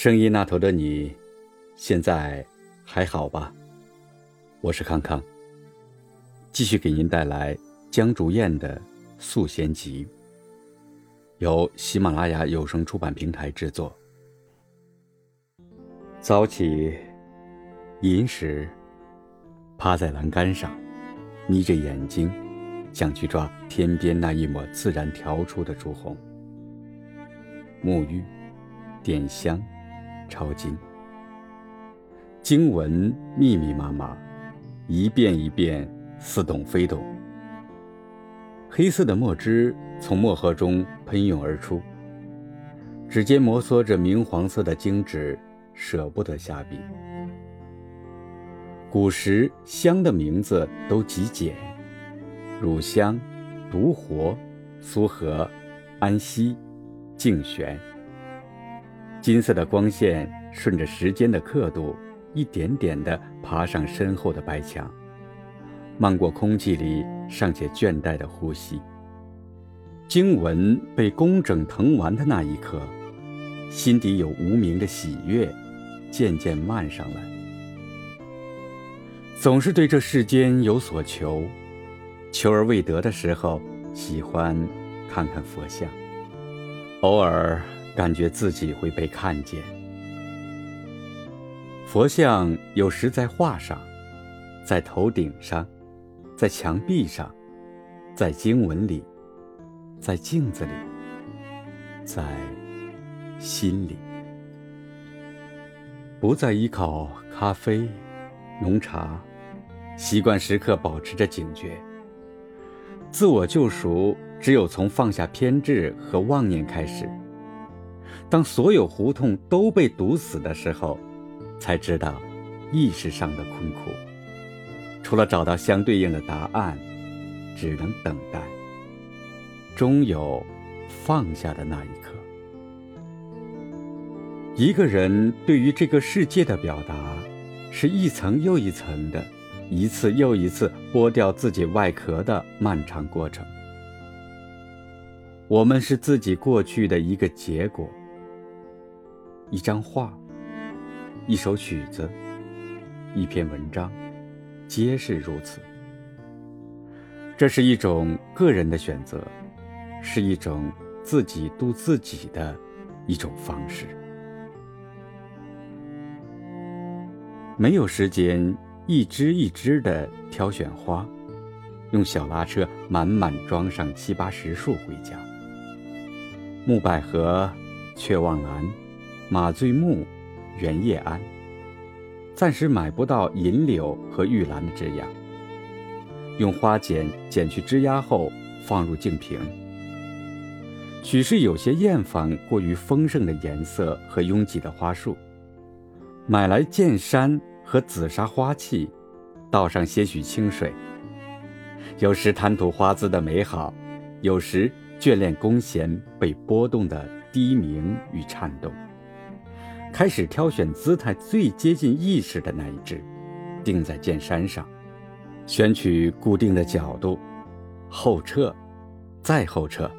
声音那头的你，现在还好吧？我是康康，继续给您带来江竹燕的《素弦集》，由喜马拉雅有声出版平台制作。早起，寅时，趴在栏杆上，眯着眼睛，想去抓天边那一抹自然调出的朱红。沐浴，点香。抄经，经文密密麻麻，一遍一遍似懂非懂。黑色的墨汁从墨盒中喷涌而出，指尖摩挲着明黄色的经纸，舍不得下笔。古时香的名字都极简，乳香、独活、苏合、安息、静玄。金色的光线顺着时间的刻度，一点点地爬上身后的白墙，漫过空气里尚且倦怠的呼吸。经文被工整誊完的那一刻，心底有无名的喜悦，渐渐漫上来。总是对这世间有所求，求而未得的时候，喜欢看看佛像，偶尔。感觉自己会被看见。佛像有时在画上，在头顶上，在墙壁上，在经文里，在镜子里，在心里。不再依靠咖啡、浓茶，习惯时刻保持着警觉。自我救赎，只有从放下偏执和妄念开始。当所有胡同都被堵死的时候，才知道意识上的困苦。除了找到相对应的答案，只能等待。终有放下的那一刻。一个人对于这个世界的表达，是一层又一层的，一次又一次剥掉自己外壳的漫长过程。我们是自己过去的一个结果。一张画，一首曲子，一篇文章，皆是如此。这是一种个人的选择，是一种自己度自己的一种方式。没有时间一支一支的挑选花，用小拉车满满装上七八十束回家。木百合，雀望兰。马醉木、圆叶桉，暂时买不到银柳和玉兰的枝桠。用花剪剪去枝丫后，放入净瓶。许是有些厌烦过于丰盛的颜色和拥挤的花束，买来剑山和紫砂花器，倒上些许清水。有时贪图花姿的美好，有时眷恋弓弦被拨动的低鸣与颤动。开始挑选姿态最接近意识的那一只，钉在剑山上，选取固定的角度，后撤，再后撤，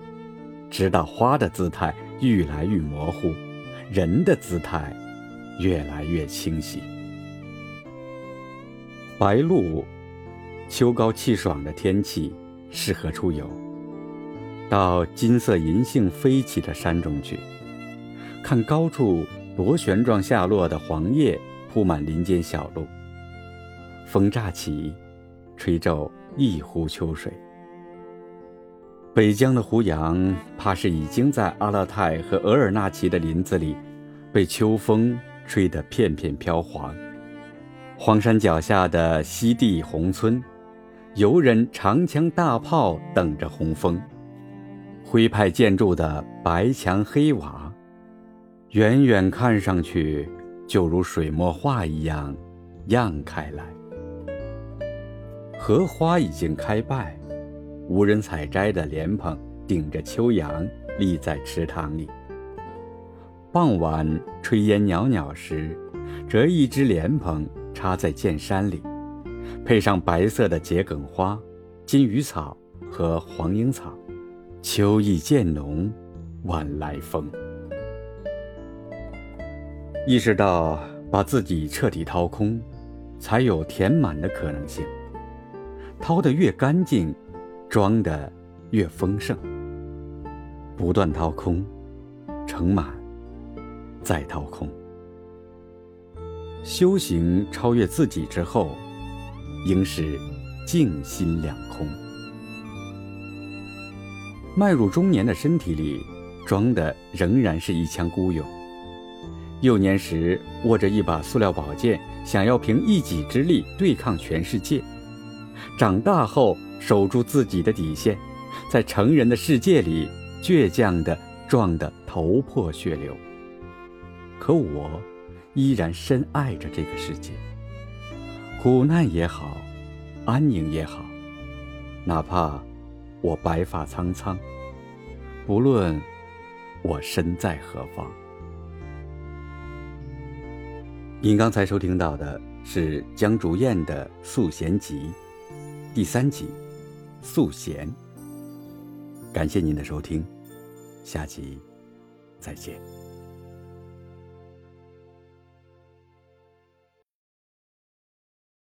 直到花的姿态愈来愈模糊，人的姿态越来越清晰。白露，秋高气爽的天气，适合出游，到金色银杏飞起的山中去，看高处。螺旋状下落的黄叶铺满林间小路，风乍起，吹皱一湖秋水。北疆的胡杨，怕是已经在阿勒泰和额尔纳旗的林子里，被秋风吹得片片飘黄。荒山脚下的西地红村，游人长枪大炮等着红枫，徽派建筑的白墙黑瓦。远远看上去，就如水墨画一样，漾开来。荷花已经开败，无人采摘的莲蓬顶着秋阳立在池塘里。傍晚炊烟袅袅时，折一只莲蓬插在剑山里，配上白色的桔梗花、金鱼草和黄莺草。秋意渐浓，晚来风。意识到把自己彻底掏空，才有填满的可能性。掏得越干净，装的越丰盛。不断掏空，盛满，再掏空。修行超越自己之后，应是静心两空。迈入中年的身体里，装的仍然是一腔孤勇。幼年时握着一把塑料宝剑，想要凭一己之力对抗全世界；长大后守住自己的底线，在成人的世界里倔强的撞得头破血流。可我。依然深爱着这个世界，苦难也好，安宁也好，哪怕我白发苍苍，不论我身在何方。您刚才收听到的是江竹燕的《素贤集》第三集《素贤》，感谢您的收听，下集再见。